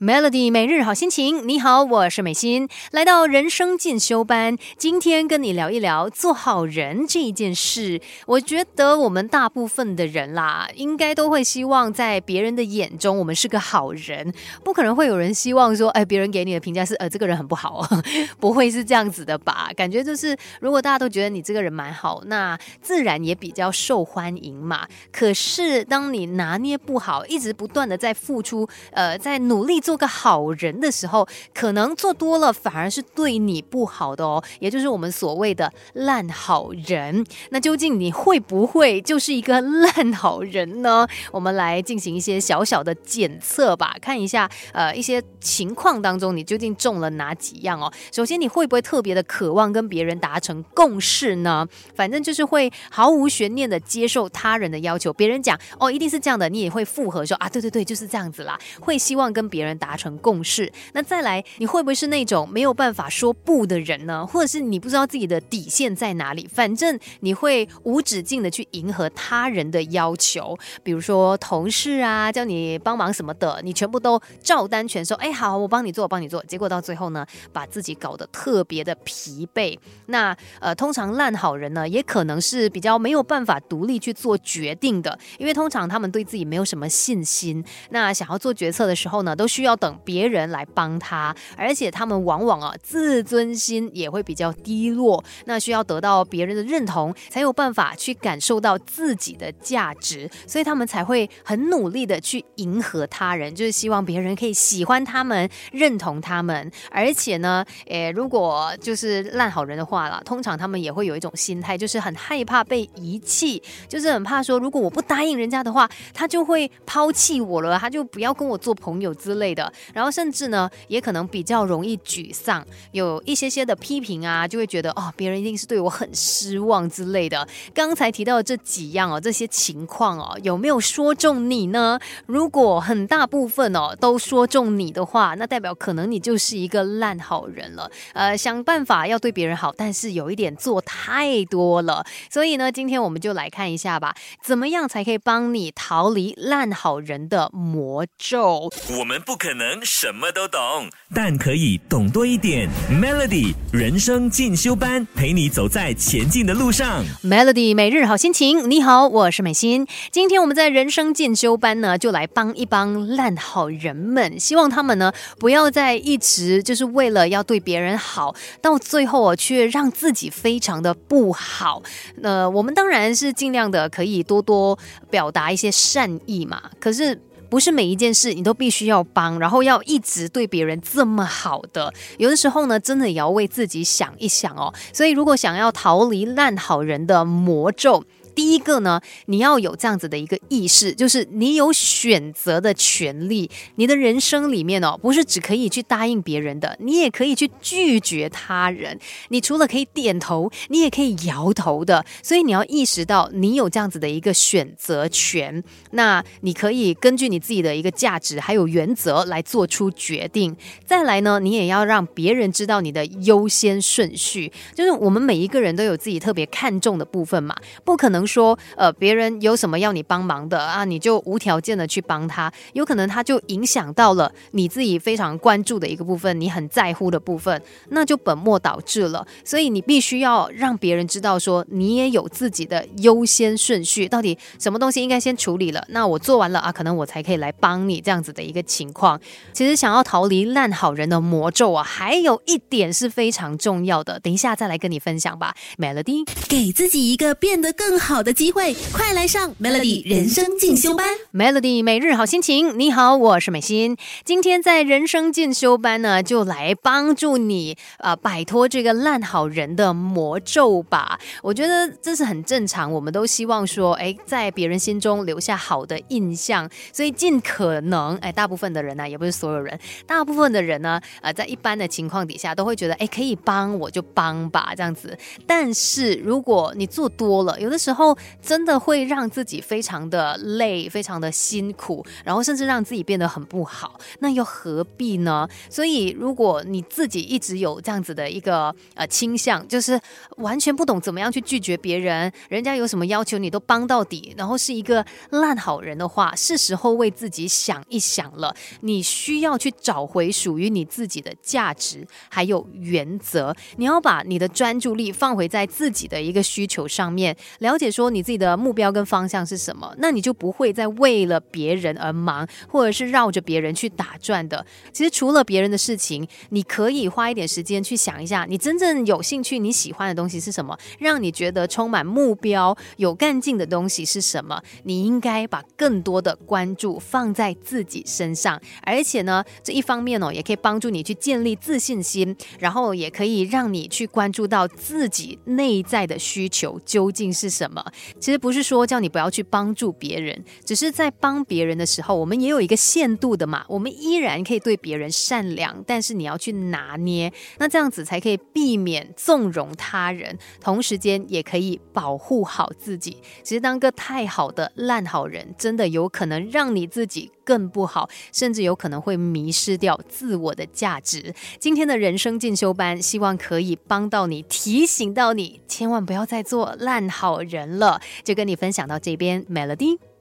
Melody 每日好心情，你好，我是美心，来到人生进修班，今天跟你聊一聊做好人这一件事。我觉得我们大部分的人啦，应该都会希望在别人的眼中我们是个好人，不可能会有人希望说，哎，别人给你的评价是，呃，这个人很不好，不会是这样子的吧？感觉就是，如果大家都觉得你这个人蛮好，那自然也比较受欢迎嘛。可是当你拿捏不好，一直不断的在付出，呃，在努力做。个好人的时候，可能做多了反而是对你不好的哦，也就是我们所谓的烂好人。那究竟你会不会就是一个烂好人呢？我们来进行一些小小的检测吧，看一下呃一些情况当中你究竟中了哪几样哦。首先，你会不会特别的渴望跟别人达成共识呢？反正就是会毫无悬念的接受他人的要求，别人讲哦一定是这样的，你也会附和说啊对对对就是这样子啦，会希望跟别人。达成共识，那再来，你会不会是那种没有办法说不的人呢？或者是你不知道自己的底线在哪里？反正你会无止境的去迎合他人的要求，比如说同事啊，叫你帮忙什么的，你全部都照单全收。哎，好，我帮你做，我帮你做。结果到最后呢，把自己搞得特别的疲惫。那呃，通常烂好人呢，也可能是比较没有办法独立去做决定的，因为通常他们对自己没有什么信心。那想要做决策的时候呢，都需需要。等别人来帮他，而且他们往往啊自尊心也会比较低落，那需要得到别人的认同，才有办法去感受到自己的价值，所以他们才会很努力的去迎合他人，就是希望别人可以喜欢他们、认同他们。而且呢，诶，如果就是烂好人的话啦，通常他们也会有一种心态，就是很害怕被遗弃，就是很怕说，如果我不答应人家的话，他就会抛弃我了，他就不要跟我做朋友之类。的然后甚至呢，也可能比较容易沮丧，有一些些的批评啊，就会觉得哦，别人一定是对我很失望之类的。刚才提到的这几样哦，这些情况哦，有没有说中你呢？如果很大部分哦都说中你的话，那代表可能你就是一个烂好人了。呃，想办法要对别人好，但是有一点做太多了。所以呢，今天我们就来看一下吧，怎么样才可以帮你逃离烂好人的魔咒？我们不可。能什么都懂，但可以懂多一点。Melody 人生进修班，陪你走在前进的路上。Melody 每日好心情，你好，我是美心。今天我们在人生进修班呢，就来帮一帮烂好人们，希望他们呢不要再一直就是为了要对别人好，到最后啊却让自己非常的不好。那我们当然是尽量的可以多多表达一些善意嘛，可是。不是每一件事你都必须要帮，然后要一直对别人这么好的。有的时候呢，真的也要为自己想一想哦。所以，如果想要逃离烂好人的魔咒，第一个呢，你要有这样子的一个意识，就是你有选择的权利。你的人生里面哦，不是只可以去答应别人的，你也可以去拒绝他人。你除了可以点头，你也可以摇头的。所以你要意识到，你有这样子的一个选择权。那你可以根据你自己的一个价值还有原则来做出决定。再来呢，你也要让别人知道你的优先顺序。就是我们每一个人都有自己特别看重的部分嘛，不可能。说呃，别人有什么要你帮忙的啊，你就无条件的去帮他，有可能他就影响到了你自己非常关注的一个部分，你很在乎的部分，那就本末倒置了。所以你必须要让别人知道，说你也有自己的优先顺序，到底什么东西应该先处理了，那我做完了啊，可能我才可以来帮你这样子的一个情况。其实想要逃离烂好人的魔咒啊，还有一点是非常重要的，等一下再来跟你分享吧。Melody，给自己一个变得更好。好的机会，快来上 Melody 人生进修班。Melody 每日好心情，你好，我是美心。今天在人生进修班呢，就来帮助你啊，摆脱这个烂好人的魔咒吧。我觉得这是很正常，我们都希望说，哎，在别人心中留下好的印象，所以尽可能，哎，大部分的人呢，也不是所有人，大部分的人呢，呃，在一般的情况底下，都会觉得，哎，可以帮我就帮吧，这样子。但是如果你做多了，有的时候。后真的会让自己非常的累，非常的辛苦，然后甚至让自己变得很不好。那又何必呢？所以，如果你自己一直有这样子的一个呃倾向，就是完全不懂怎么样去拒绝别人，人家有什么要求你都帮到底，然后是一个烂好人的话，是时候为自己想一想了。你需要去找回属于你自己的价值，还有原则。你要把你的专注力放回在自己的一个需求上面，了解说你自己的目标跟方向是什么，那你就不会再为了别人而忙，或者是绕着别人去打转的。其实除了别人的事情，你可以花一点时间去想一下，你真正有兴趣、你喜欢的东西是什么，让你觉得充满目标、有干劲的东西是什么。你应该把更多的关注放在自己身上，而且呢，这一方面哦，也可以帮助你去建立自信心，然后也可以让你去关注到自己内在的需求究竟是什么。其实不是说叫你不要去帮助别人，只是在帮别人的时候，我们也有一个限度的嘛，我们依然可以对别人善良，但是你要去拿捏，那这样子才可以避免纵容他人，同时间也可以保护好自己。其实当个太好的烂好人，真的有可能让你自己更不好，甚至有可能会迷失掉自我的价值。今天的人生进修班，希望可以帮到你，提醒到你，千万不要再做烂好人了。就跟你分享到这边，Melody。